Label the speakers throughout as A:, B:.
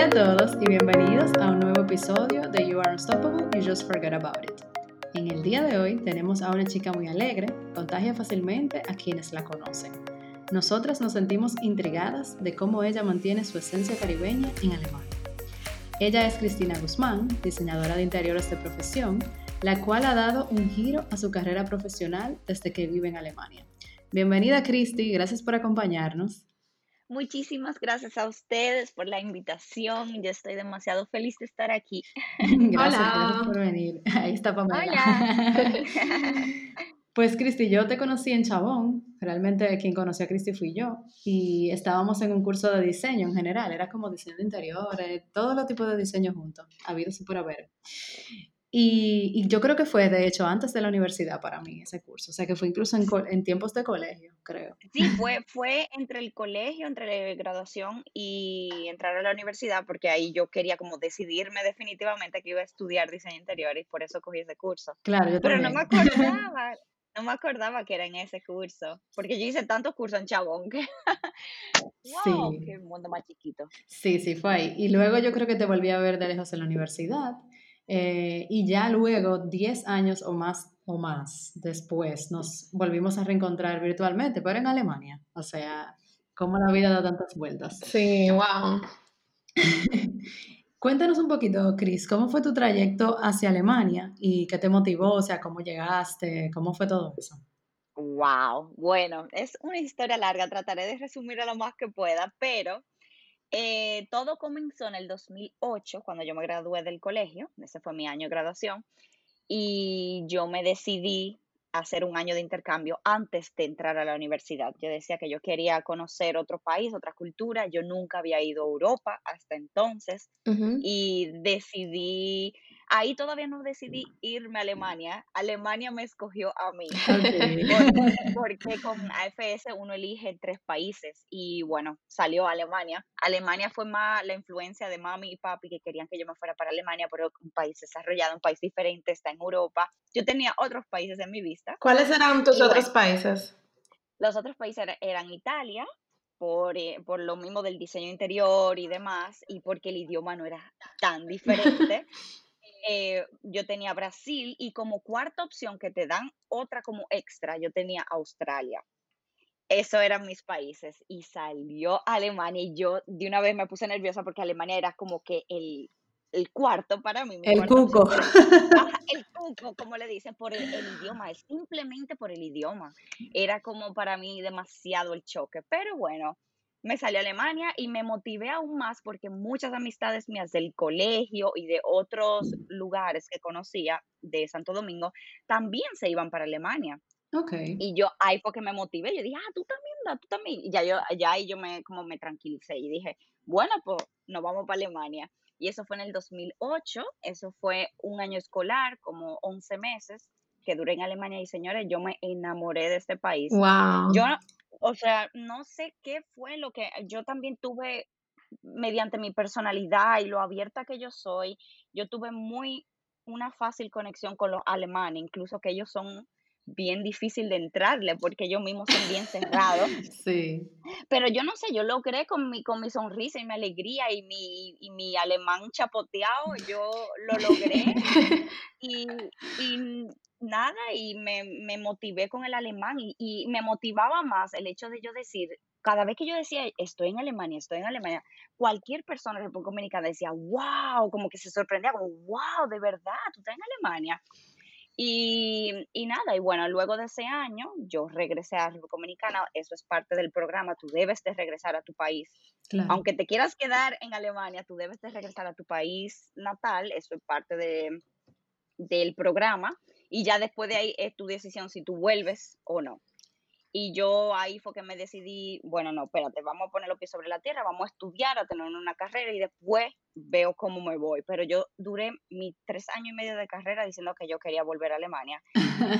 A: Hola a todos y bienvenidos a un nuevo episodio de You Are Unstoppable, You Just Forget About It. En el día de hoy tenemos a una chica muy alegre, contagia fácilmente a quienes la conocen. Nosotras nos sentimos intrigadas de cómo ella mantiene su esencia caribeña en Alemania. Ella es Cristina Guzmán, diseñadora de interiores de profesión, la cual ha dado un giro a su carrera profesional desde que vive en Alemania. Bienvenida Cristi, gracias por acompañarnos.
B: Muchísimas gracias a ustedes por la invitación. Yo estoy demasiado feliz de estar aquí.
A: Gracias, gracias por venir. Ahí está Pamela. Hola. Pues Cristi, yo te conocí en Chabón, realmente quien conoció a Cristi fui yo, y estábamos en un curso de diseño en general, era como diseño de interiores, todo los tipos de diseño juntos, habido y por haber. Y, yo creo que fue, de hecho, antes de la universidad para mí ese curso, o sea que fue incluso en, en tiempos de colegio, creo.
B: Sí, fue, fue entre el colegio, entre la graduación y entrar a la universidad, porque ahí yo quería como decidirme definitivamente que iba a estudiar diseño interior y por eso cogí ese curso.
A: Claro, yo
B: Pero no me acordaba, no me acordaba que era en ese curso, porque yo hice tantos cursos en Chabón que, wow, sí. qué mundo más chiquito.
A: Sí, sí, fue ahí. Y luego yo creo que te volví a ver de lejos en la universidad. Eh, y ya luego, 10 años o más, o más después, nos volvimos a reencontrar virtualmente, pero en Alemania. O sea, cómo la vida da tantas vueltas.
C: Sí, wow.
A: Cuéntanos un poquito, Cris, ¿cómo fue tu trayecto hacia Alemania y qué te motivó? O sea, ¿cómo llegaste? ¿Cómo fue todo eso?
B: Wow, bueno, es una historia larga, trataré de resumirla lo más que pueda, pero eh, todo comenzó en el 2008, cuando yo me gradué del colegio, ese fue mi año de graduación, y yo me decidí hacer un año de intercambio antes de entrar a la universidad. Yo decía que yo quería conocer otro país, otra cultura. Yo nunca había ido a Europa hasta entonces y decidí Ahí todavía no decidí irme a Alemania. Alemania me escogió a mí. Porque, con AFS uno elige tres países y bueno, salió Alemania. Alemania fue más la influencia de mami y papi que querían que yo me fuera para Alemania, pero un país desarrollado, un país diferente, está en Europa. Yo tenía otros países en mi vista.
C: ¿Cuáles eran tus otros países?
B: Los otros países eran Italia, por, eh, por, lo mismo del diseño interior y demás, y porque el idioma no era tan diferente. Eh, yo tenía Brasil y como cuarta opción que te dan otra como extra, yo tenía Australia. Eso eran mis países y salió Alemania y yo de una vez me puse nerviosa porque Alemania era como que el, cuarto para mí.
A: El cuco.
B: el cuco, como le dicen, por el, el, idioma, es simplemente por el idioma. Era como para mí demasiado el choque, pero bueno, me salí a Alemania y me motivé aún más porque muchas amistades mías del colegio y de otros lugares que conocía de Santo Domingo también se iban para Alemania.
A: Okay.
B: Y yo ahí fue que me motivé, yo dije, ah, tú también, da, tú también. Y ya yo, ya ahí yo me, como me tranquilicé y dije, bueno, pues nos vamos para Alemania. Y eso fue en el 2008, eso fue un año escolar, como 11 meses que duré en Alemania y señores, yo me enamoré de este país.
A: Wow.
B: Yo, o sea, no sé qué fue lo que yo también tuve mediante mi personalidad y lo abierta que yo soy, yo tuve muy una fácil conexión con los alemanes, incluso que ellos son bien difícil de entrarle porque ellos mismos son bien cerrados.
A: Sí.
B: Pero yo no sé, yo logré con mi, con mi sonrisa y mi alegría y mi, y mi alemán chapoteado, yo lo logré. y, y nada y me, me, motivé con el alemán y, me motivaba más el hecho de yo decir, cada vez que yo decía, estoy en Alemania, estoy en Alemania, cualquier persona de República Dominicana decía, wow, como que se sorprendía, como, wow, de verdad, tú estás en Alemania. Y, y, nada, y bueno, luego de ese año yo regresé a República Dominicana, eso es parte del programa, tú debes de regresar a tu país. Aunque te quieras quedar en Alemania, tú debes de regresar a tu país natal, eso es parte de, del programa y ya después de ahí es tu decisión si tú vuelves o no. Y yo ahí fue que me decidí, bueno, no, espérate, vamos a poner los pies sobre la tierra, vamos a estudiar, a tener una carrera y después veo cómo me voy. Pero yo duré mis tres años y medio de carrera diciendo que yo quería volver a Alemania.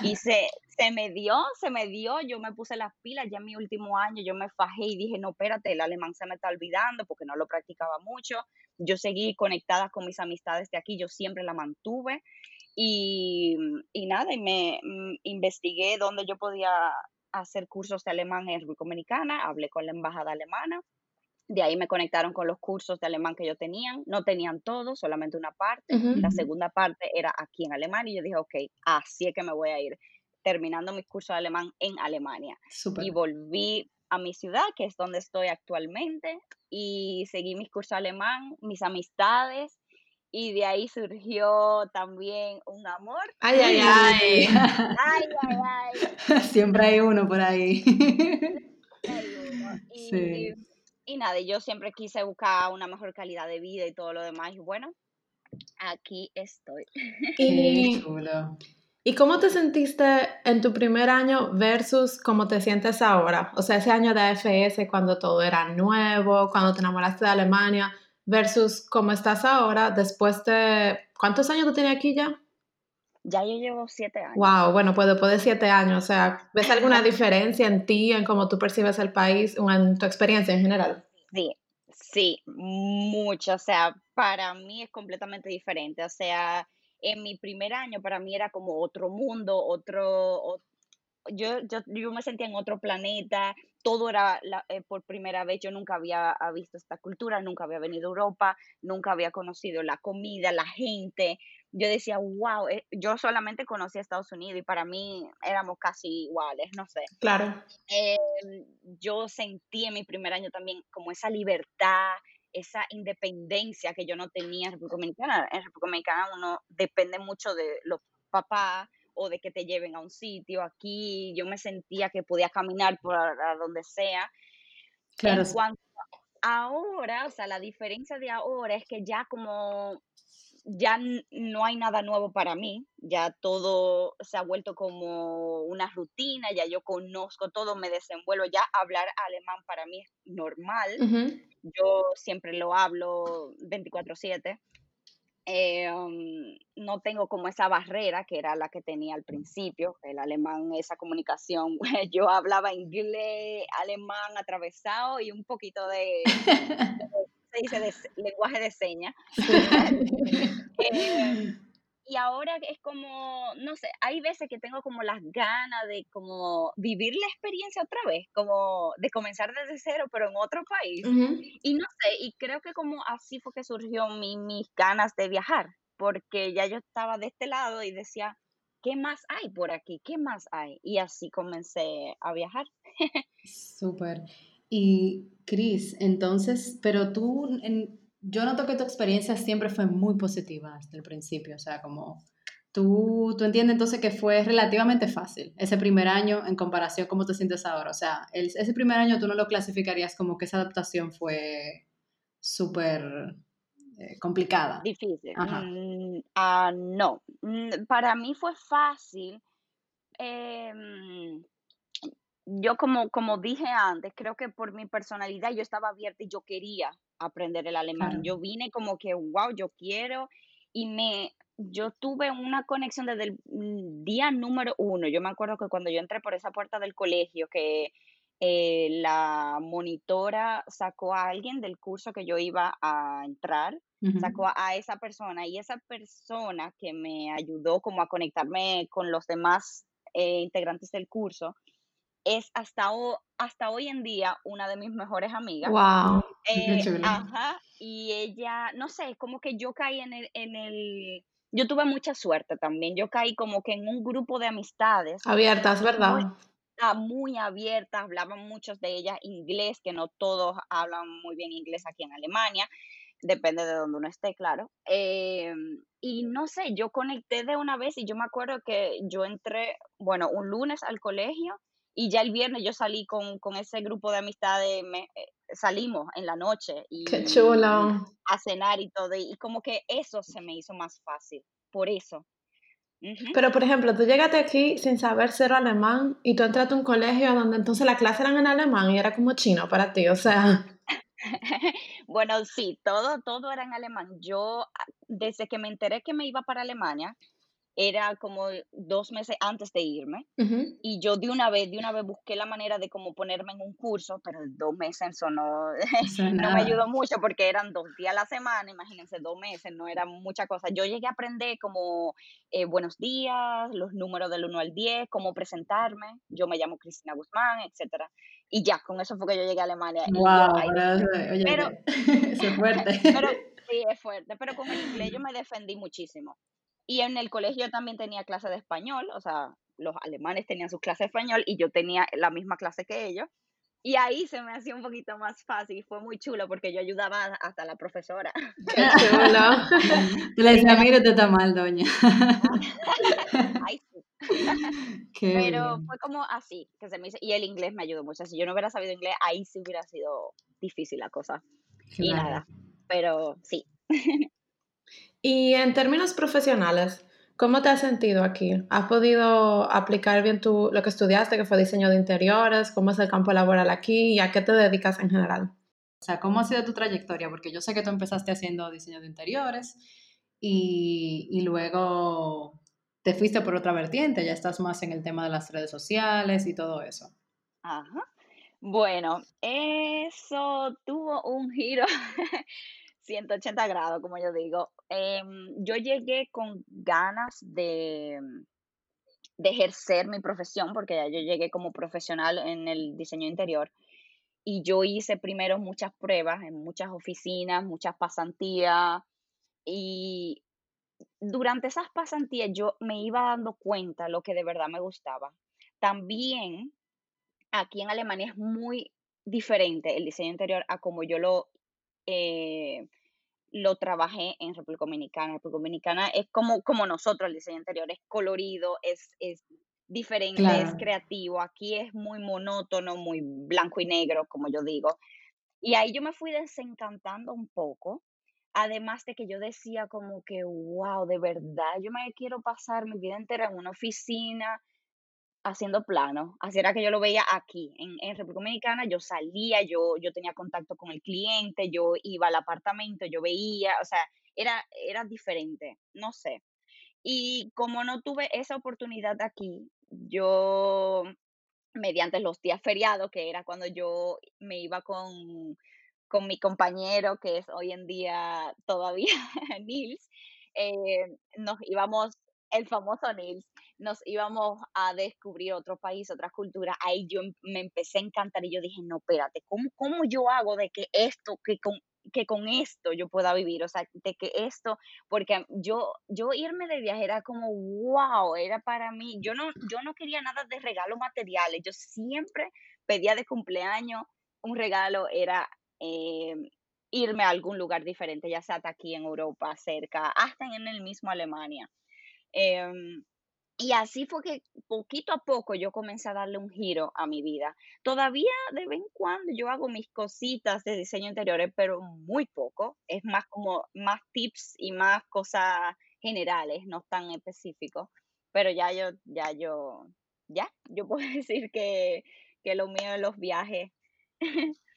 B: Y se, se me dio, se me dio, yo me puse las pilas ya en mi último año, yo me fajé y dije, no, espérate, el alemán se me está olvidando porque no lo practicaba mucho. Yo seguí conectada con mis amistades de aquí, yo siempre la mantuve. Y, y nada, y me mm, investigué dónde yo podía hacer cursos de alemán en República Dominicana, hablé con la embajada alemana De ahí me conectaron con los cursos de alemán que yo tenían. No tenían todo, solamente una parte. La segunda parte era aquí en Alemania y yo dije, ok, así es que me voy a ir terminando mis cursos de alemán en Alemania. Y volví a mi ciudad, que es donde estoy actualmente, y seguí mis cursos de alemán, mis amistades, y de ahí surgió también un amor.
C: Ay, ay, ay.
B: ay, ay, ay.
A: Siempre hay uno por ahí.
B: Y, sí. y nada, yo siempre quise buscar una mejor calidad de vida y todo lo demás, y bueno, aquí estoy.
C: Qué chulo. ¿Y cómo te sentiste en tu primer año versus cómo te sientes ahora? O sea, ese año de AFS cuando todo era nuevo, cuando te enamoraste de Alemania, versus cómo estás ahora después de... ¿Cuántos años tú tienes aquí ya?
B: Ya yo llevo siete años.
C: Wow, bueno, pues después de siete años, o sea, ¿ves alguna diferencia en ti, en cómo tú percibes el país o en tu experiencia en general?
B: Sí, sí, mucho. O sea, para mí es completamente diferente. O sea, en mi primer año para mí era como otro mundo, otro, yo, yo, yo, me sentía en otro planeta, todo era eh, por primera vez, yo nunca había visto esta cultura, nunca había venido a Europa, nunca había conocido la comida, la gente. Yo decía, wow, eh, yo solamente conocí a Estados Unidos y para mí éramos casi iguales, no sé.
C: Claro.
B: Em, yo sentí en mi primer año también como esa libertad, esa independencia que yo no tenía en República Dominicana. En República Dominicana uno depende mucho de los papás o de que te lleven a un sitio. Aquí yo me sentía que podía caminar por donde sea.
A: Claro.
B: En cuanto ahora, o sea, la diferencia de ahora es que ya como ya no hay nada nuevo para mí, ya todo se ha vuelto como una rutina, ya yo conozco todo, me desenvuelvo, ya hablar alemán para mí es normal, yo siempre lo hablo 24/7. Eh, um, no tengo como esa barrera que era la que tenía al principio, el alemán, esa comunicación. Yo hablaba inglés, alemán atravesado y un poquito de, lenguaje de señas. Eh, y ahora es como, no sé, hay veces que tengo como las ganas de como vivir la experiencia otra vez, como de comenzar desde cero, pero en otro país. Y no sé, y creo que como así fue que surgió mi, mis ganas de viajar, porque ya yo estaba de este lado y decía, ¿qué más hay por aquí? ¿Qué más hay? Y así comencé a viajar.
A: Súper. Y Cris, entonces, pero tú en, yo noto que tu experiencia siempre fue muy positiva desde el principio, o sea, como tú, tú entiendes entonces que fue relativamente fácil ese primer año en comparación con cómo te sientes ahora, o sea, ese primer año tú no lo clasificarías como que esa adaptación fue súper eh, complicada.
B: Difícil. Mm, ah, no, mm, para mí fue fácil. Em, yo como, como dije antes, creo que por mi personalidad yo estaba abierta y yo quería aprender el alemán. Yo vine como que, wow, yo quiero y me, yo tuve una conexión desde el mm, día número uno. Yo me acuerdo que cuando yo entré por esa puerta del colegio, que eh, la monitora sacó a alguien del curso que yo iba a entrar, sacó a, esa persona y esa persona que me ayudó como a conectarme con los demás eh, integrantes del curso, es hasta, hasta hoy en día una de mis mejores amigas.
C: Wow.
B: Eh, ajá, y ella, no sé, como que yo caí en el, en el, yo tuve mucha suerte también, yo caí como que en un grupo de amistades.
C: Abiertas, ¿verdad? Muy,
B: ah, muy abiertas, hablaban muchos de ellas inglés, que no todos hablan muy bien inglés aquí en Alemania, depende de donde uno esté, claro. Em, y no sé, yo conecté de una vez y yo me acuerdo que yo entré, bueno, un lunes al colegio y ya el viernes yo salí con, ese grupo de amistades, me, eh, salimos en la noche y,
C: Qué chulo.
B: a cenar y todo, y, como que eso se me hizo más fácil, por eso.
C: Pero, por ejemplo, tú llegaste aquí sin saber ser alemán y tú entraste a un colegio donde entonces las clases eran en alemán y era como chino para ti, o sea...
B: bueno, sí, todo, todo era en alemán. Yo, ah, desde que me enteré que me iba para Alemania, era como dos meses antes de irme y yo de una vez, de una vez busqué la manera de como ponerme en un curso, pero dos meses eso no, no me ayudó mucho porque eran dos días a la semana, imagínense, dos meses, no era mucha cosa. Yo llegué a aprender como eh, buenos días, los números del 1 al 10, cómo presentarme, yo me llamo Cristina Guzmán, etcétera. y ya, con eso fue que yo llegué a Alemania.
A: Wow, pero, es fuerte.
B: Pero, sí, es fuerte, pero con el inglés yo me defendí muchísimo. Y en el colegio también tenía clase de español, o sea, los alemanes tenían sus clases de español y yo tenía la misma clase que ellos. Y ahí se me hacía un poquito más fácil fue muy chulo porque yo ayudaba hasta a la profesora.
C: Qué chulo.
A: Le decía, mire, usted está mal, doña.
B: Ay, sí. Pero fue como así que se me hizo. Y el inglés me ayudó mucho. Si yo no hubiera sabido inglés, ahí sí hubiera sido difícil la cosa. Y nada. Pero sí.
C: Y en términos profesionales, ¿Cómo te has sentido aquí? ¿Has podido aplicar bien tu, lo que estudiaste, que fue diseño de interiores? ¿Cómo es el campo laboral aquí y a qué te dedicas en general?
A: O sea, ¿cómo ha sido tu trayectoria? Porque yo sé que tú empezaste haciendo diseño de interiores y, y luego te fuiste por otra vertiente, ya estás más en el tema de las redes sociales y todo eso.
B: Ajá. Bueno, eso tuvo un giro 180 grados, como yo digo. Em, yo llegué con ganas de, ejercer mi profesión, porque ya yo llegué como profesional en el diseño interior. Y yo hice primero muchas pruebas en muchas oficinas, muchas pasantías. Y durante esas pasantías yo me iba dando cuenta lo que de verdad me gustaba. También aquí en Alemania es muy diferente el diseño interior a como yo lo eh, lo trabajé en República Dominicana. República Dominicana es como, como nosotros, el diseño interior es colorido, es, es diferente, es creativo. Aquí es muy monótono, muy blanco y negro, como yo digo. Y ahí yo me fui desencantando un poco. Además de que yo decía como que, wow, de verdad, yo me quiero pasar mi vida entera en una oficina, haciendo plano. Así era que yo lo veía aquí, en, en, República Dominicana. Yo salía, yo, yo tenía contacto con el cliente, yo iba al apartamento, yo veía, o sea, era, era diferente, no sé. Y como no tuve esa oportunidad aquí, yo, mediante los días feriados, que era cuando yo me iba con, con mi compañero, que es hoy en día todavía Nils, eh, nos íbamos, el famoso Nils, nos íbamos a descubrir otro país, otra cultura, ahí yo em, me empecé a encantar y yo dije, no, espérate, ¿cómo, cómo yo hago de que esto, que con, que con esto yo pueda vivir? O sea, de que esto, porque yo, yo irme de viaje era como, wow, era para mí, yo no, yo no quería nada de regalos materiales, yo siempre pedía de cumpleaños un regalo, era... Eh, irme a algún lugar diferente, ya sea aquí en Europa, cerca, hasta en el mismo Alemania. Em, y así fue que poquito a poco yo comencé a darle un giro a mi vida. Todavía de vez en cuando yo hago mis cositas de diseño interiores, pero muy poco. Es más como más tips y más cosas generales, no tan específicos. Pero ya yo, ya yo, ya, yo puedo decir que, que lo mío es los viajes.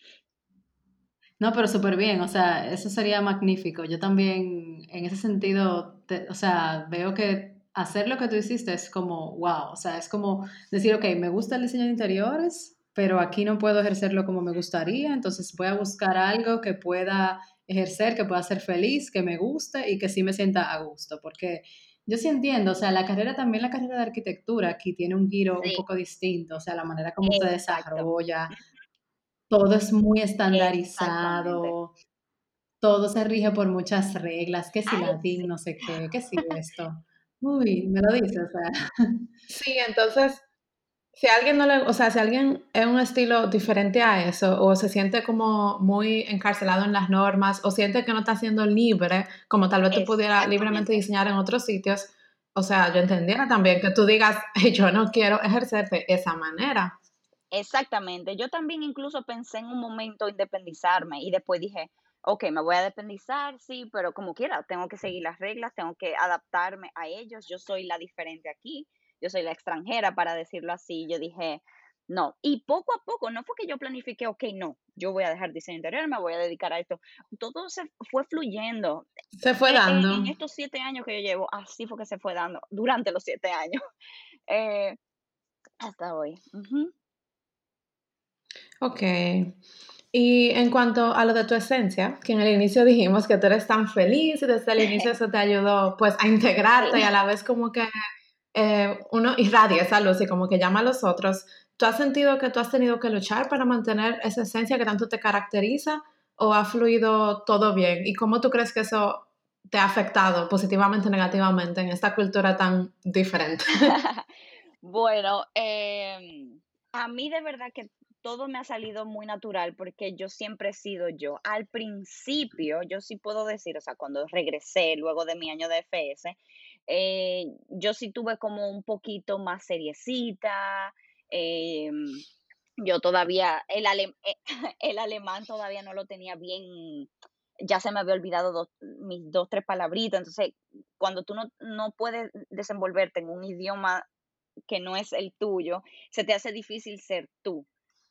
A: No, pero súper bien, o sea, eso sería magnífico. Yo también, en ese sentido, o sea, veo que hacer lo que tú hiciste es como, wow, o sea, es como decir, ok, me gusta el diseño de interiores, pero aquí no puedo ejercerlo como me gustaría, entonces voy a buscar algo que pueda ejercer, que pueda ser feliz, que me guste y que sí me sienta a gusto, porque yo sí entiendo, o sea, la carrera también, la carrera de arquitectura aquí tiene un giro un poco distinto, o sea, la manera como se desarrolla, todo es muy estandarizado, todo se rige por muchas reglas, que si latín, no sé qué, que si esto. Uy, me lo dices, o sea.
C: Sí, entonces, si alguien no le, o sea, si alguien es un estilo diferente a eso, o se siente como muy encarcelado en las normas, o siente que no está siendo libre, como tal vez tú pudieras libremente diseñar en otros sitios, o sea, yo entendiera también que tú digas, yo no quiero ejercer de esa manera.
B: Exactamente. Yo también incluso pensé en un momento independizarme y después dije, ok, me voy a dependizar, sí, pero como quiera, tengo que seguir las reglas, tengo que adaptarme a ellos, yo soy la diferente aquí, yo soy la extranjera, para decirlo así, yo dije, no, y poco a poco, no fue que yo planifiqué, ok, no, yo voy a dejar diseño interior, me voy a dedicar a esto, todo se fue fluyendo.
C: Se fue e, dando.
B: En, estos siete años que yo llevo, así fue que se fue dando, durante los siete años, eh, hasta hoy.
C: Ok. Y en cuanto a lo de tu esencia, que en el inicio dijimos que tú eres tan feliz y desde el inicio eso te ayudó pues a integrarte y a la vez como que eh, uno irradia esa luz y como que llama a los otros, ¿tú has sentido que tú has tenido que luchar para mantener esa esencia que tanto te caracteriza o ha fluido todo bien? ¿Y cómo tú crees que eso te ha afectado positivamente o negativamente en esta cultura tan diferente?
B: bueno, em, a mí de verdad que todo me ha salido muy natural porque yo siempre he sido yo. Al principio, yo sí puedo decir, o sea, cuando regresé luego de mi año de FS, eh, yo sí tuve como un poquito más seriecita. Em, yo todavía, el, el alemán todavía no lo tenía bien, ya se me había olvidado mis dos, tres palabritas. Entonces, cuando tú no, no puedes desenvolverte en un idioma que no es el tuyo, se te hace difícil ser tú.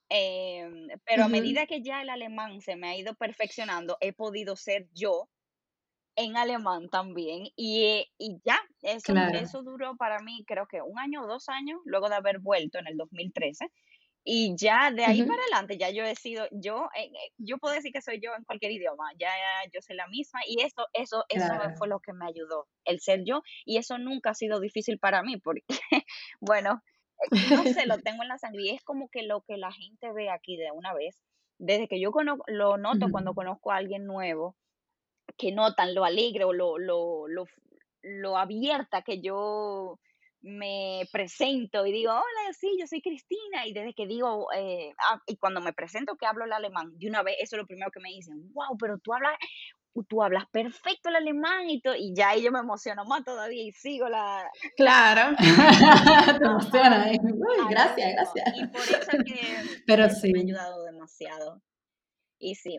B: Em, pero a medida que ya el alemán se me ha ido perfeccionando, he podido ser yo en alemán también. Y, y ya, eso, eso duró para mí creo que un año o dos años luego de haber vuelto en el 2013. Y ya de ahí para adelante, ya yo he sido, yo, eh, eh, yo puedo decir que soy yo en cualquier idioma, ya yo soy la misma y eso, eso, eso fue lo que me ayudó, el ser yo, y eso nunca ha sido difícil para mí, porque, bueno, no sé, lo tengo en la sangre y es como que lo que la gente ve aquí de una vez, desde que yo lo noto cuando conozco a alguien nuevo, que notan lo alegre o lo, lo, lo, lo abierta que yo me presento y digo, hola, sí, yo soy Cristina, y desde que digo, eh, ah, y cuando me presento que hablo el alemán, de una vez, eso es lo primero que me dicen, wow, pero tú hablas tú hablas perfecto el alemán y, todo, y ya ahí yo me emociono más todavía y sigo la...
C: Claro,
A: te emociona. ¿eh? gracias, gracias.
B: Y por eso que
A: Pero sí.
B: me ha ayudado demasiado. Y sí.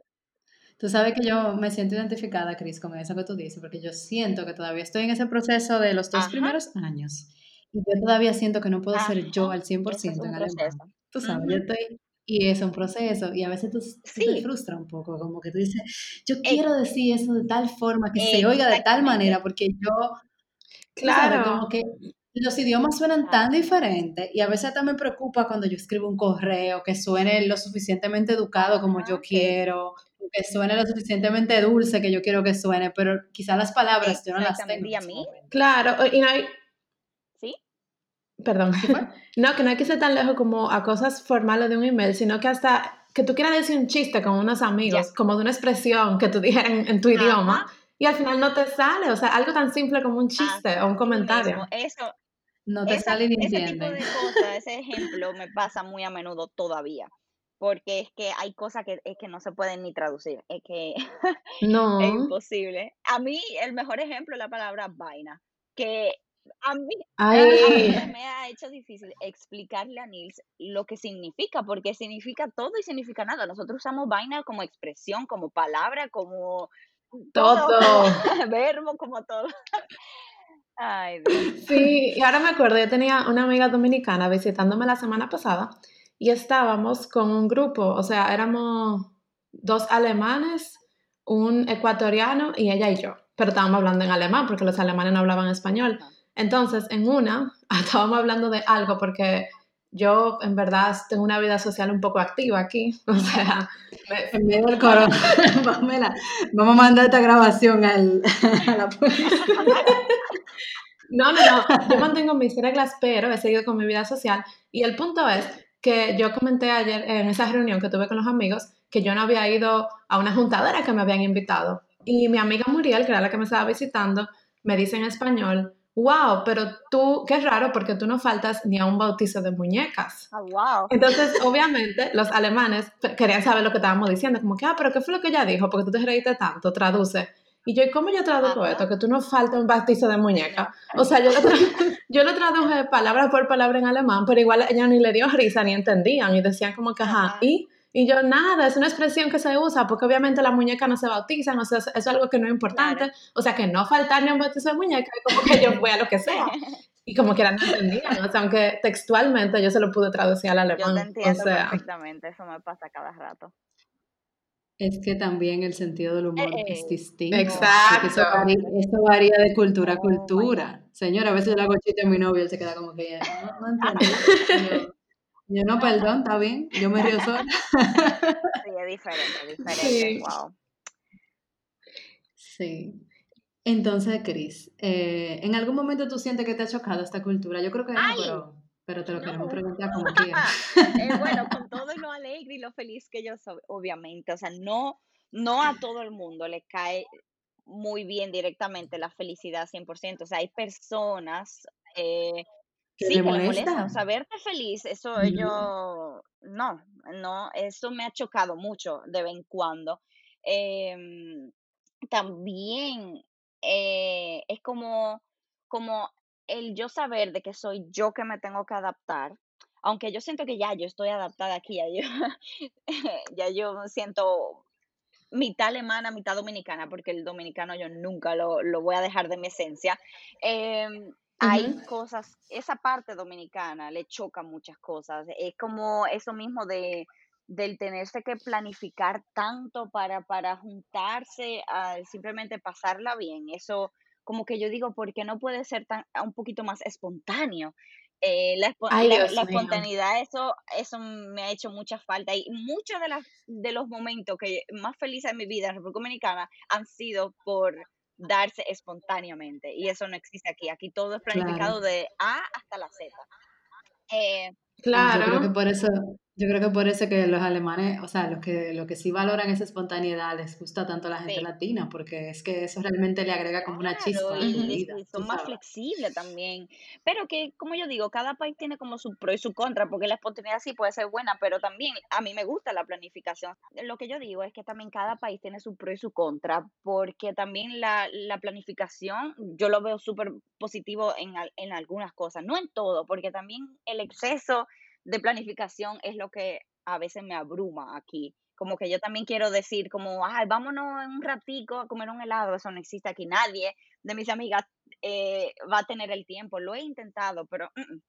A: Tú sabes que yo me siento identificada, Cris, con eso que tú dices, porque yo siento que todavía estoy en ese proceso de los dos primeros años. Y yo todavía siento que no puedo ser yo al 100% en alemán. Tú sabes, yo estoy y es un proceso, y a veces tú, te frustra un poco, como que tú dices, yo quiero decir eso de tal forma, que se oiga de tal manera, porque yo, claro, como que los idiomas suenan tan diferentes, y a veces hasta me preocupa cuando yo escribo un correo, que suene lo suficientemente educado como yo quiero, que suene lo suficientemente dulce que yo quiero que suene, pero quizás las palabras yo no las tengo.
B: a mí.
C: Claro, y no hay, Perdón. no, que no hay que ser tan lejos como a cosas formales de un email, sino que hasta que tú quieras decir un chiste con unos amigos, como de una expresión que tú dijeras en, tu idioma, y al final no te sale. O sea, algo tan simple como un chiste o un comentario.
B: Eso.
A: No te sale ni
B: Ese tipo de cosas, ese ejemplo me pasa muy a menudo todavía. Porque es que hay cosas que, es que no se pueden ni traducir. Es que
C: no.
B: es imposible. A mí, el mejor ejemplo es la palabra vaina. Que a mí, me ha hecho difícil explicarle a Nils lo que significa, porque significa todo y significa nada. Nosotros usamos vaina como expresión, como palabra, como
C: todo,
B: verbo, como todo. Ay, Dios.
C: Sí, y ahora me acuerdo, yo tenía una amiga dominicana visitándome la semana pasada y estábamos con un grupo, o sea, éramos dos alemanes, un ecuatoriano y ella y yo, pero estábamos hablando en alemán porque los alemanes no hablaban español. Entonces, en una, estábamos hablando de algo porque yo en verdad tengo una vida social un poco activa aquí, o sea,
A: en medio del coro, vamos a mandar esta grabación al, a la.
C: No, no, no, yo mantengo mis reglas, pero he seguido con mi vida social y el punto es que yo comenté ayer en esa reunión que tuve con los amigos que yo no había ido a una juntadera que me habían invitado y mi amiga Muriel, que era la que me estaba visitando, me dice en español, wow, pero tú, qué raro porque tú no faltas ni a un bautizo de muñecas.
B: Oh, wow.
C: Entonces, obviamente, los alemanes querían saber lo que estábamos diciendo, como que, ah, pero ¿qué fue lo que ella dijo? Porque tú te reíste tanto, traduce. Y yo, ¿cómo yo traduzco esto? Que tú no faltas un bautizo de muñeca. O sea, yo lo, yo lo traduje palabra por palabra en alemán, pero igual ella ni le dio risa ni entendían y decían como que, ajá, ¿y? Y yo, nada, es una expresión que se usa porque obviamente la muñeca no se bautizan, o sea, eso es algo que no es importante. O sea, que no faltar ni un bautizo de muñeca, como que yo voy a lo que sea. Y como que no entendían, o sea, aunque textualmente yo se lo pude traducir al alemán.
B: Yo te entiendo perfectamente, eso me pasa cada rato.
A: Es que también el sentido del humor es
B: Eh,
A: distinto.
C: Exacto.
A: Eso varía, eso varía de cultura a cultura. Señora, a veces yo le hago chiste a mi novio, él se queda como que no, no entiendo. Yo, no, perdón, está bien, yo me río sola.
B: sí, es diferente, es diferente,
C: Sí.
B: wow.
A: Sí. Entonces, Cris, eh, ¿en algún momento tú sientes que te ha chocado esta cultura? Yo creo que no, pero pero te lo queremos preguntar como quieras.
B: eh, bueno, con todo lo alegre y lo feliz que yo soy, obviamente, o sea, no, no a todo el mundo le cae muy bien directamente la felicidad 100%, o sea, hay personas eh,
A: ¿Que
B: sí
A: le
B: que molesta, o sea, verte feliz, eso yo, no, no, eso me ha chocado mucho de vez en cuando. Em, también eh, es como, como el yo saber de que soy yo que me tengo que adaptar, aunque yo siento que ya yo estoy adaptada aquí, ya yo, ya yo siento mitad alemana, mitad dominicana, porque el dominicano yo nunca lo, lo voy a dejar de mi esencia. Em, hay cosas, esa parte dominicana le choca muchas cosas. Es como eso mismo de del tenerse que planificar tanto para, para juntarse, a simplemente pasarla bien. Eso, como que yo digo, ¿por qué no puede ser tan, un poquito más espontáneo? Eh, la,
C: Ay,
B: espontaneidad, eso, eso me ha hecho mucha falta. Y muchos de, las, de los momentos que más felices en mi vida en República Dominicana han sido por darse espontáneamente. Y eso no existe aquí. Aquí todo es
A: Claro.
B: planificado de A hasta la Z. Eh,
A: Yo creo que
C: Claro.
A: por eso, yo creo que por eso que los alemanes, o sea, los que, los que sí valoran esa espontaneidad les gusta tanto a la gente
B: sí,
A: latina, porque es que eso realmente le agrega como una chispa a tu vida,
B: y son más
A: sabes.
B: flexibles también, pero que, como yo digo, cada país tiene como su pro y su contra, porque la espontaneidad sí puede ser buena, pero también a mí me gusta la planificación. Lo que yo digo es que también cada país tiene su pro y su contra, porque también la, la planificación yo lo veo súper positivo en, al- en algunas cosas, no en todo, porque también el exceso de planificación es lo que a veces me abruma aquí. Como que yo también quiero decir como, ay, vámonos en un ratico a comer un helado, eso no existe aquí. Nadie de mis amigas eh, va a tener el tiempo. Lo he intentado, pero mm, mm,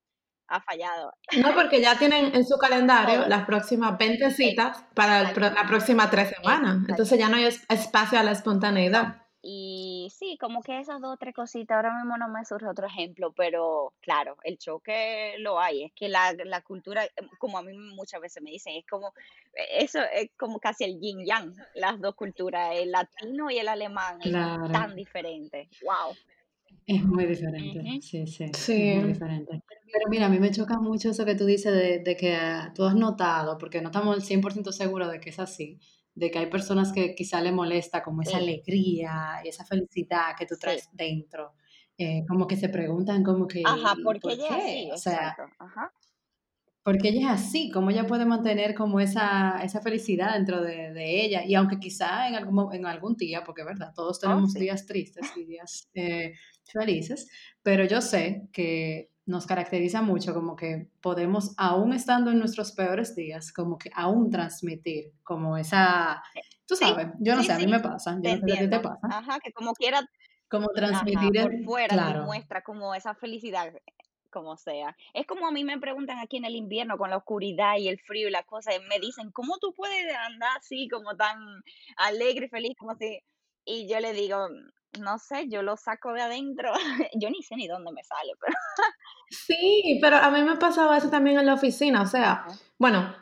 B: ha fallado.
C: No, porque ya tienen en su calendario las próximas 20 citas para el la próxima tres semanas. Entonces ya no hay es- espacio a la espontaneidad.
B: Y sí, como que esas dos o tres cositas, ahora mismo no me surge otro ejemplo, pero claro, el choque lo hay. Es que la, la cultura, eh, como a mí muchas veces me dicen, es como, eh, eso es como casi el yin yang, las dos culturas, el latino y el alemán,
A: Claro,
B: tan diferente. Wow.
A: es muy diferente,
B: Ujú,
A: sí, sí, es muy
C: Sí.
A: diferente. Pero mira, a mí me choca mucho eso que tú dices de, de que ah, tú has notado, porque no estamos al 100% seguros de que es así, de que hay personas que quizá le molesta como esa
B: Sí,
A: alegría y esa felicidad que tú
B: sí.
A: traes dentro, eh, como que se preguntan como que,
B: Ajá,
A: ¿y
B: porque
A: por
B: ella es
A: qué?
B: así,
A: O sea.
B: Ajá.
A: Porque ella es así, cómo ella puede mantener como esa, esa felicidad dentro de, de ella. Y aunque quizá en algún, en algún día, porque es verdad, todos
B: Oh,
A: tenemos
B: sí.
A: días tristes y días eh, felices, pero yo sé que nos caracteriza mucho como que podemos, aún estando en nuestros peores días, como que aún transmitir como esa, tú
B: Sí,
A: sabes, yo no
B: sí,
A: sé, a mí
B: sí,
A: me pasa, yo
B: te
A: no sé a ti te pasa,
B: Ajá, que como quiera,
A: como
B: ajá,
A: transmitir
B: por
A: el,
B: fuera tú
A: claro,
B: muestras como esa felicidad, como sea. Es como a mí me preguntan aquí en el invierno con la oscuridad y el frío y la cosa, y me dicen, ¿cómo tú puedes andar así como tan alegre y feliz como si? Y yo le digo, no sé, yo lo saco de adentro. Yo ni sé ni dónde me sale, pero
C: Sí, pero a mí me pasaba eso también en la oficina, o sea, bueno,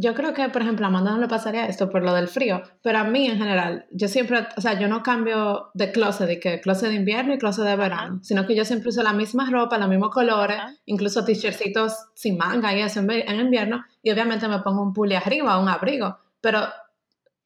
C: yo creo que, por ejemplo, a Amanda no le pasaría esto por lo del frío, pero a mí en general, yo siempre, o sea, yo no cambio de closet, de que closet de invierno y closet de verano, sino que yo siempre uso la misma ropa, los mismos colores, incluso t-shirtsitos sin manga y eso en, en invierno, y obviamente me pongo un pulli arriba, un abrigo, pero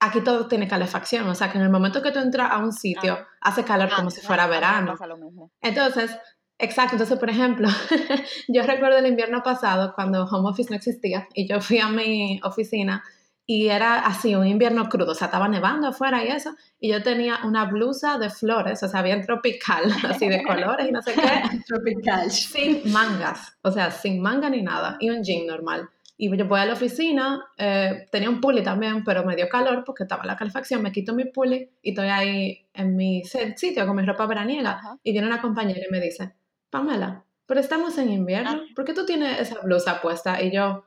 C: aquí todo tiene calefacción, o sea, que en el momento que tú entras a un sitio,
B: ajá.
C: hace calor como si fuera verano.
B: pasa lo mismo.
C: Entonces, exacto, entonces, por ejemplo, yo recuerdo el invierno pasado cuando home office no existía y yo fui a mi oficina y era así, un invierno crudo, o sea, estaba nevando afuera y eso, y yo tenía una blusa de flores, o sea, bien tropical, así de colores y no sé qué,
A: tropical.
C: sin mangas, o sea, sin manga ni nada, y un jean normal. Y yo voy a la oficina, eh, tenía un pulli también, pero me dio calor porque estaba la calefacción, me quito mi pulli y estoy ahí en mi sitio con mi ropa veraniega
B: Ajá,
C: y viene una compañera y me dice, Pamela, pero estamos en invierno,
B: ajá,
C: ¿por qué tú tienes esa blusa puesta? Y yo,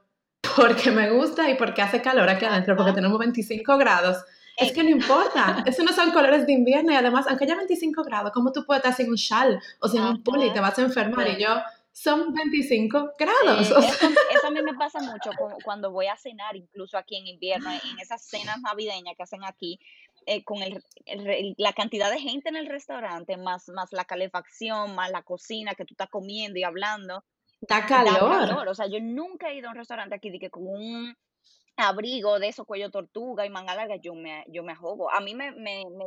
C: porque me gusta y porque hace calor aquí adentro, porque
B: ajá.
C: tenemos 25 grados. Es
B: Eh,
C: que no importa, eso no son colores de invierno y además, aunque haya 25 grados, ¿cómo tú puedes estar sin un chal o sin un pulli? Te vas a enfermar y yo, son 25 grados.
B: Sí, eso, eso a mí me pasa mucho cu- cuando voy a cenar, incluso aquí en invierno, en esas cenas navideñas que hacen aquí, eh, con el, la cantidad de gente en el restaurante, más, más la calefacción, más la cocina que tú estás comiendo y hablando.
C: Da calor.
B: O sea, yo nunca he ido a un restaurante aquí de que con un abrigo de esos cuello tortuga y manga larga, yo me, yo me ahogo. A mí me, me, me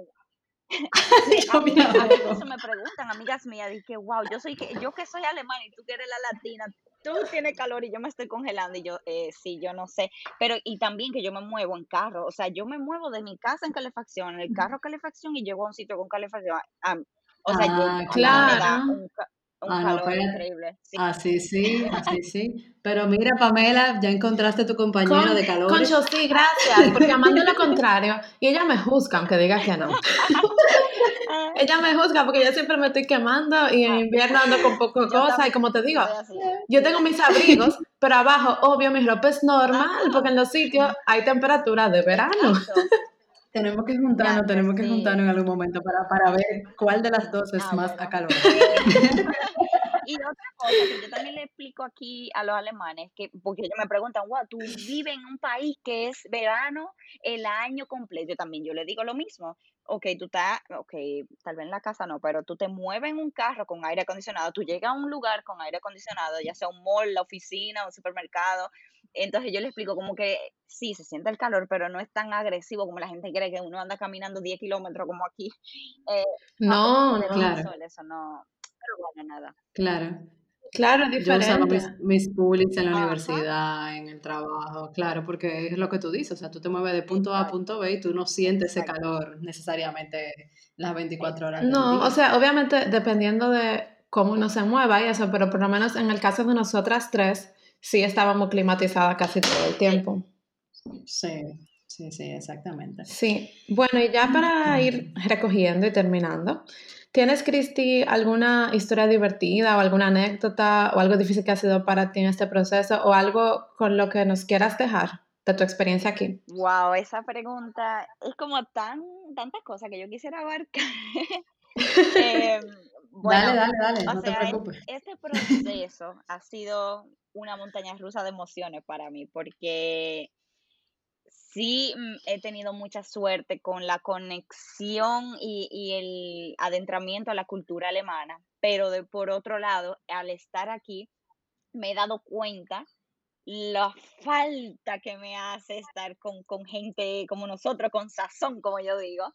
B: a, mí, me preguntan, amigas mías, que wow, yo soy que, yo que soy alemana y tú que eres la latina, tú tienes calor y yo me estoy congelando y yo, eh, sí, yo no sé, pero y también que yo me muevo en carro, o sea, yo me muevo de mi casa en calefacción, en el carro calefacción y llego a un sitio con calefacción, o sea, yo,
C: ah, claro.
B: Un ah, calor increíble.
A: Sí. Así sí, así sí. Pero mira, Pamela, ya encontraste tu compañero de calor.
C: Concho, sí, gracias, porque amando lo contrario. Y ella me juzga, aunque diga que no. ella me juzga porque yo siempre me estoy quemando y en ah. invierno ando con poco de cosas. Y como te digo, yo tengo mis abrigos, pero abajo, obvio, mi ropa es normal, porque en los sitios hay temperatura de verano.
A: Tenemos que juntarnos, tenemos que juntarnos en algún momento para, para ver cuál de las dos es ah, más acalorado.
B: y otra cosa que yo también le explico aquí a los alemanes, que porque ellos me preguntan, wow, tú vives en un país que es verano el año completo. Yo también, yo le digo lo mismo. Ok, tú estás, ok, tal vez en la casa no, pero tú te mueves en un carro con aire acondicionado, tú llegas a un lugar con aire acondicionado, ya sea un mall, la oficina, un supermercado, entonces yo le explico como que sí, se siente el calor, pero no es tan agresivo como la gente cree que uno anda caminando 10 kilómetros como aquí.
C: Eh, no, claro.
B: eso no, pero bueno, nada.
A: Claro.
C: Claro, diferente.
A: Yo usaba mis, mis en la universidad, en el trabajo, claro, porque es lo que tú dices, o sea, tú te mueves de punto A a punto B y tú no sientes ese calor necesariamente las 24 horas.
C: No, o sea, obviamente dependiendo de cómo uno se mueva y eso, pero por lo menos en el caso de nosotras tres, sí estábamos climatizadas casi todo el tiempo.
A: Sí, sí, sí, exactamente.
C: Sí, bueno, y ya para ir recogiendo y terminando, ¿tienes, Cristi, alguna historia divertida o alguna anécdota o algo difícil que ha sido para ti en este proceso o algo con lo que nos quieras dejar de tu experiencia aquí?
B: Wow, esa pregunta es como tan, tantas cosas que yo quisiera abarcar.
A: eh, dale, dale, dale, no te preocupes.
B: Este proceso ha sido una montaña rusa de emociones para mí, porque sí mm, he tenido mucha suerte con la conexión y, el adentramiento a la cultura alemana, pero de, por otro lado, al estar aquí, me he dado cuenta la falta que me hace estar con, con gente como nosotros, con sazón, como yo digo,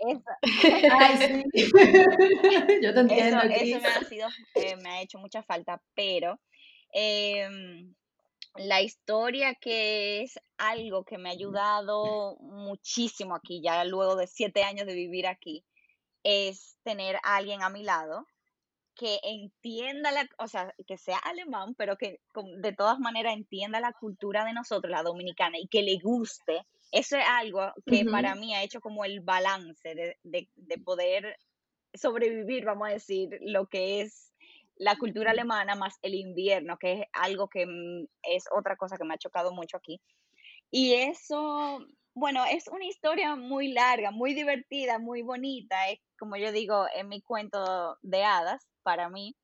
B: eso.
A: Yo te entiendo.
B: Eso, me, ha sido, eh, me ha hecho mucha falta, pero em, la historia que es algo que me ha ayudado muchísimo aquí, ya luego de siete años de vivir aquí, es tener a alguien a mi lado que entienda la, o sea, que sea alemán, pero que de todas maneras entienda la cultura de nosotros, la dominicana, y que le guste. Eso es algo que para mí ha hecho como el balance de, de, poder sobrevivir, vamos a decir, lo que es la cultura alemana más el invierno, que es algo que mm, es otra cosa que me ha chocado mucho aquí. Y eso, bueno, es una historia muy larga, muy divertida, muy bonita. Es, como yo digo, en mi cuento de hadas para mí.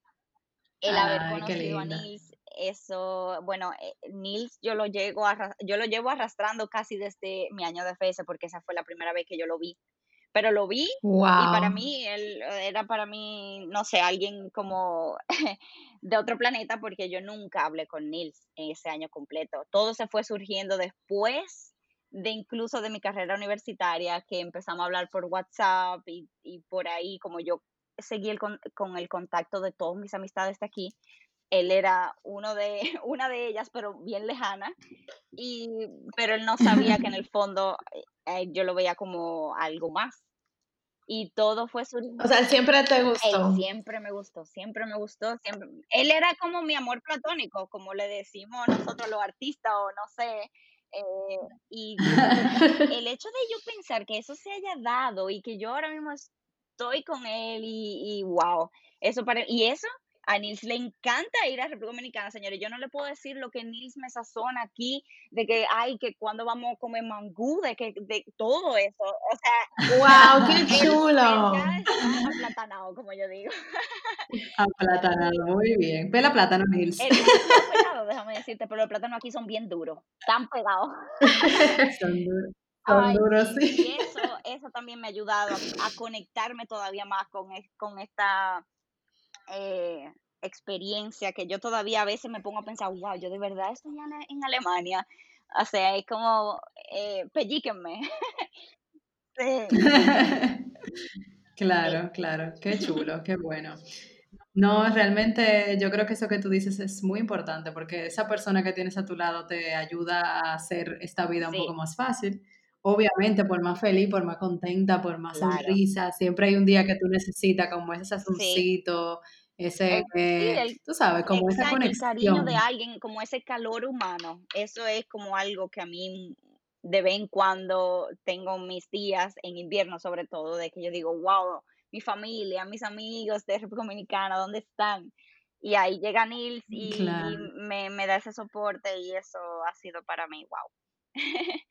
B: El haber conocido a Nils eso, bueno, eh, Nils yo lo, llego yo lo llevo arrastrando casi desde mi año de FS porque esa fue la primera vez que yo lo vi. Pero lo vi y para mí él era para mí, no sé, alguien como de otro planeta porque yo nunca hablé con Nils en ese año completo. Todo se fue surgiendo después de incluso de mi carrera universitaria, que empezamos a hablar por WhatsApp y, y por ahí, como yo seguí el, con, con el contacto de todas mis amistades de aquí, él era uno de, una de ellas, pero bien lejana, y, pero él no sabía que en el fondo eh, yo lo veía como algo más. Y todo fue su...
C: O sea, siempre te gustó.
B: siempre me gustó, siempre me gustó, siempre. Él era como mi amor platónico, como le decimos nosotros los artistas, o no sé. Eh, y el hecho de yo pensar que eso se haya dado y que yo ahora mismo estoy con él y, y wow, eso para... Y eso a Nils le encanta ir a República Dominicana, señores. Yo no le puedo decir lo que Nils me sazona aquí, de que, ay, que cuando vamos a comer mangú, de que, de todo eso. O sea,
C: wow, qué chulo.
B: aplatanado, como yo digo.
A: Aplatanado, muy bien. Pela plátano, Nils.
B: El pegado, déjame decirte, pero los plátanos aquí son bien duros, tan pegados.
A: son duros. Son duros, sí.
B: Y eso, eso también me ha ayudado a, conectarme todavía más con, con esta eh, experiencia que yo todavía a veces me pongo a pensar, wow, yo de verdad estoy en, en Alemania. O sea, es como, eh, pellíquenme.
A: claro, claro, qué chulo, qué bueno. No, realmente yo creo que eso que tú dices es muy importante porque esa persona que tienes a tu lado te ayuda a hacer esta vida un poco más fácil. Obviamente, por más feliz, por más contenta, por más sonrisa, siempre hay un día que tú necesitas como ese sazoncito, ese, tú sabes, como esa conexión. El cariño
B: de alguien, como ese calor humano, eso es como algo que a mí de vez en cuando tengo mis días en invierno sobre todo, de que yo digo, wow, mi familia, mis amigos de República Dominicana, ¿dónde están? Y ahí llega Nils y, me, me, da ese soporte y eso ha sido para mí, wow.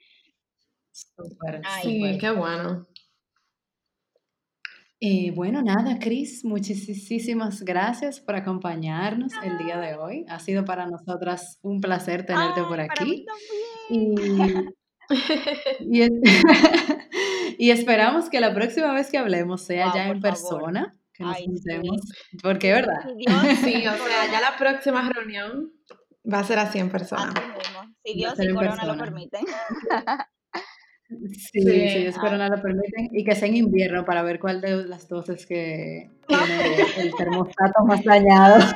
C: sí, qué bueno.
A: Eh, bueno, nada, Cris, muchísimas gracias por acompañarnos el día de hoy. Ha sido para nosotras un placer tenerte por aquí. Y, esperamos que la próxima vez que hablemos sea ya en persona, que nos juntemos, porque es verdad.
C: Sí, o sea, ya la próxima reunión va a ser así en persona.
B: Si Dios y Corona lo permiten.
A: Sí, sí, si Dios Corona lo permiten y que sea en invierno para ver cuál de las dos es que tiene el termostato más dañado.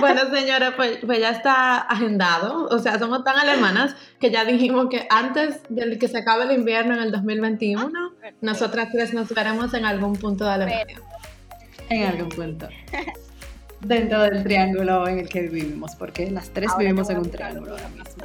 C: Bueno, señora, pues, pues, ya está agendado. O sea, somos tan alemanas que ya dijimos que antes de que se acabe el invierno en el 2021, ah, nosotras tres nos veremos en algún punto de Alemania.
A: En algún punto. Dentro del triángulo en el que vivimos, porque las tres vivimos en un triángulo ahora mismo.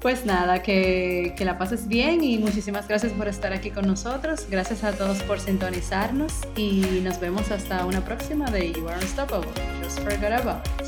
A: Pues nada, que, la pases bien y muchísimas gracias por estar aquí con nosotros. Gracias a todos por sintonizarnos y nos vemos hasta una próxima de You Are Unstoppable. Just forget about.